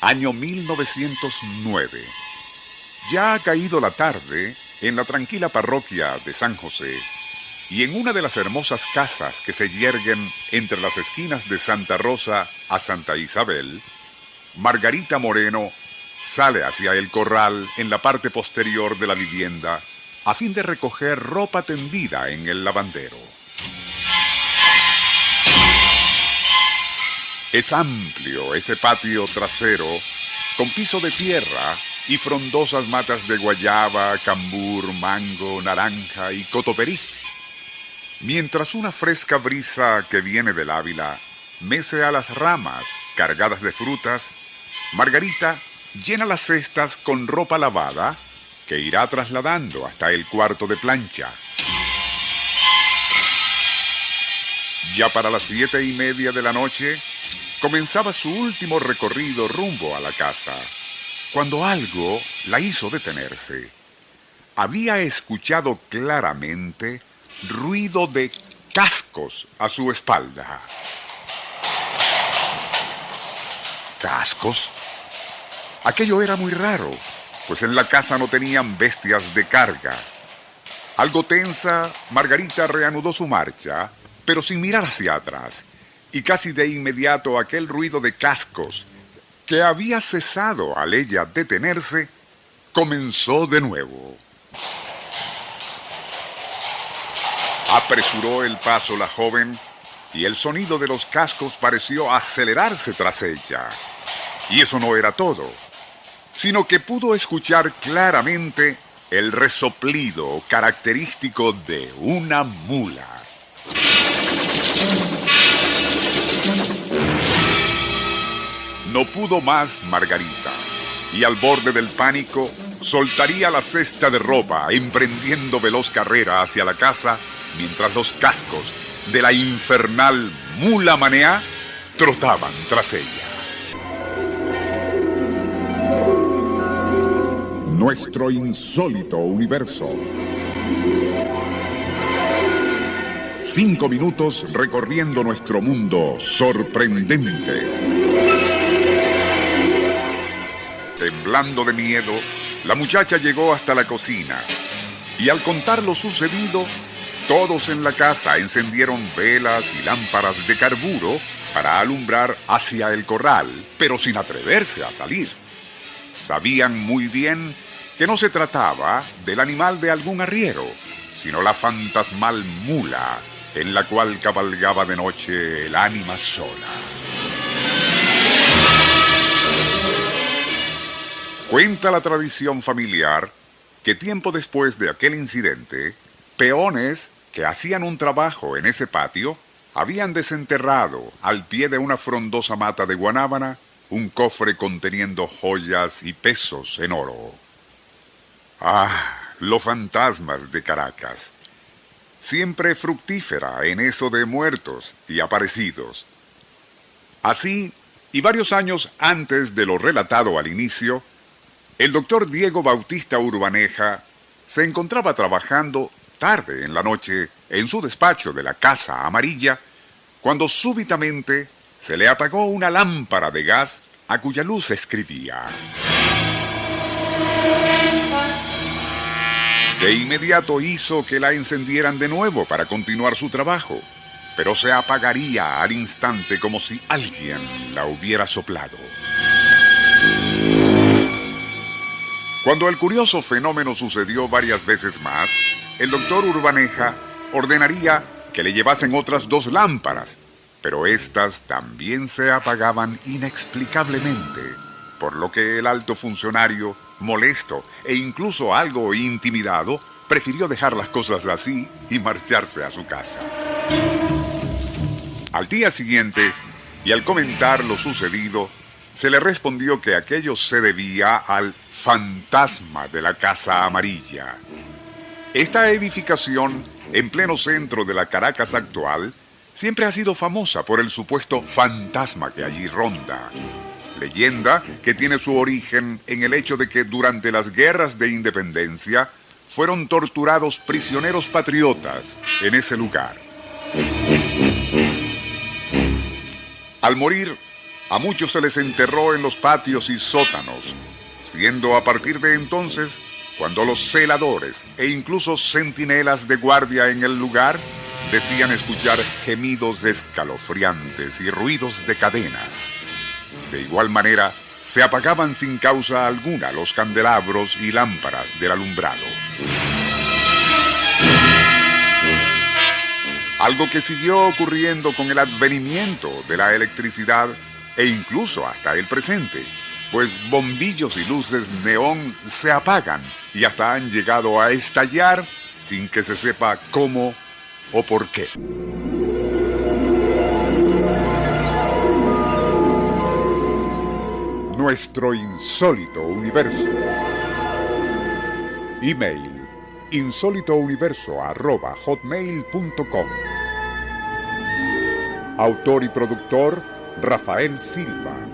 Año 1909. Ya ha caído la tarde en la tranquila parroquia de San José y en una de las hermosas casas que se yerguen entre las esquinas de Santa Rosa a Santa Isabel, Margarita Moreno sale hacia el corral en la parte posterior de la vivienda a fin de recoger ropa tendida en el lavandero. Es amplio ese patio trasero con piso de tierra y frondosas matas de guayaba, cambur, mango, naranja y cotoperí. Mientras una fresca brisa que viene del Ávila mece a las ramas cargadas de frutas, Margarita llena las cestas con ropa lavada que irá trasladando hasta el cuarto de plancha. Ya para las siete y media de la noche, comenzaba su último recorrido rumbo a la casa, cuando algo la hizo detenerse. Había escuchado claramente ruido de cascos a su espalda. ¿Cascos? Aquello era muy raro, pues en la casa no tenían bestias de carga. Algo tensa, Margarita reanudó su marcha, pero sin mirar hacia atrás, y casi de inmediato aquel ruido de cascos, que había cesado al ella detenerse, comenzó de nuevo. Apresuró el paso la joven y el sonido de los cascos pareció acelerarse tras ella. Y eso no era todo, sino que pudo escuchar claramente el resoplido característico de una mula. No pudo más Margarita, y al borde del pánico soltaría la cesta de ropa, emprendiendo veloz carrera hacia la casa, mientras los cascos de la infernal mula manea trotaban tras ella. Nuestro insólito universo. Cinco minutos recorriendo nuestro mundo sorprendente. Temblando de miedo, la muchacha llegó hasta la cocina y al contar lo sucedido, todos en la casa encendieron velas y lámparas de carburo para alumbrar hacia el corral, pero sin atreverse a salir. Sabían muy bien que no se trataba del animal de algún arriero, sino la fantasmal mula en la cual cabalgaba de noche el ánima sola. Cuenta la tradición familiar que tiempo después de aquel incidente, peones que hacían un trabajo en ese patio habían desenterrado al pie de una frondosa mata de guanábana un cofre conteniendo joyas y pesos en oro. Ah, los fantasmas de Caracas. Siempre fructífera en eso de muertos y aparecidos. Así, y varios años antes de lo relatado al inicio, el doctor Diego Bautista Urbaneja se encontraba trabajando tarde en la noche en su despacho de la Casa Amarilla, cuando súbitamente se le apagó una lámpara de gas a cuya luz escribía. De inmediato hizo que la encendieran de nuevo para continuar su trabajo, pero se apagaría al instante como si alguien la hubiera soplado. Cuando el curioso fenómeno sucedió varias veces más, el doctor Urbaneja ordenaría que le llevasen otras dos lámparas, pero éstas también se apagaban inexplicablemente, por lo que el alto funcionario, molesto e incluso algo intimidado, prefirió dejar las cosas así y marcharse a su casa. Al día siguiente, y al comentar lo sucedido, se le respondió que aquello se debía al fantasma de la Casa Amarilla, esta edificación, en pleno centro de la Caracas actual, siempre ha sido famosa por el supuesto fantasma que allí ronda. Leyenda que tiene su origen en el hecho de que durante las guerras de independencia fueron torturados prisioneros patriotas en ese lugar. Al morir, A muchos se les enterró en los patios y sótanos, siendo a partir de entonces cuando los celadores e incluso centinelas de guardia en el lugar decían escuchar gemidos escalofriantes y ruidos de cadenas. De igual manera, se apagaban sin causa alguna los candelabros y lámparas del alumbrado. Algo que siguió ocurriendo con el advenimiento de la electricidad e incluso hasta el presente, pues bombillos y luces neón se apagan y hasta han llegado a estallar sin que se sepa cómo o por qué. Nuestro insólito universo. Email insólitouniverso.hotmail.com Autor y productor Rafael Silva.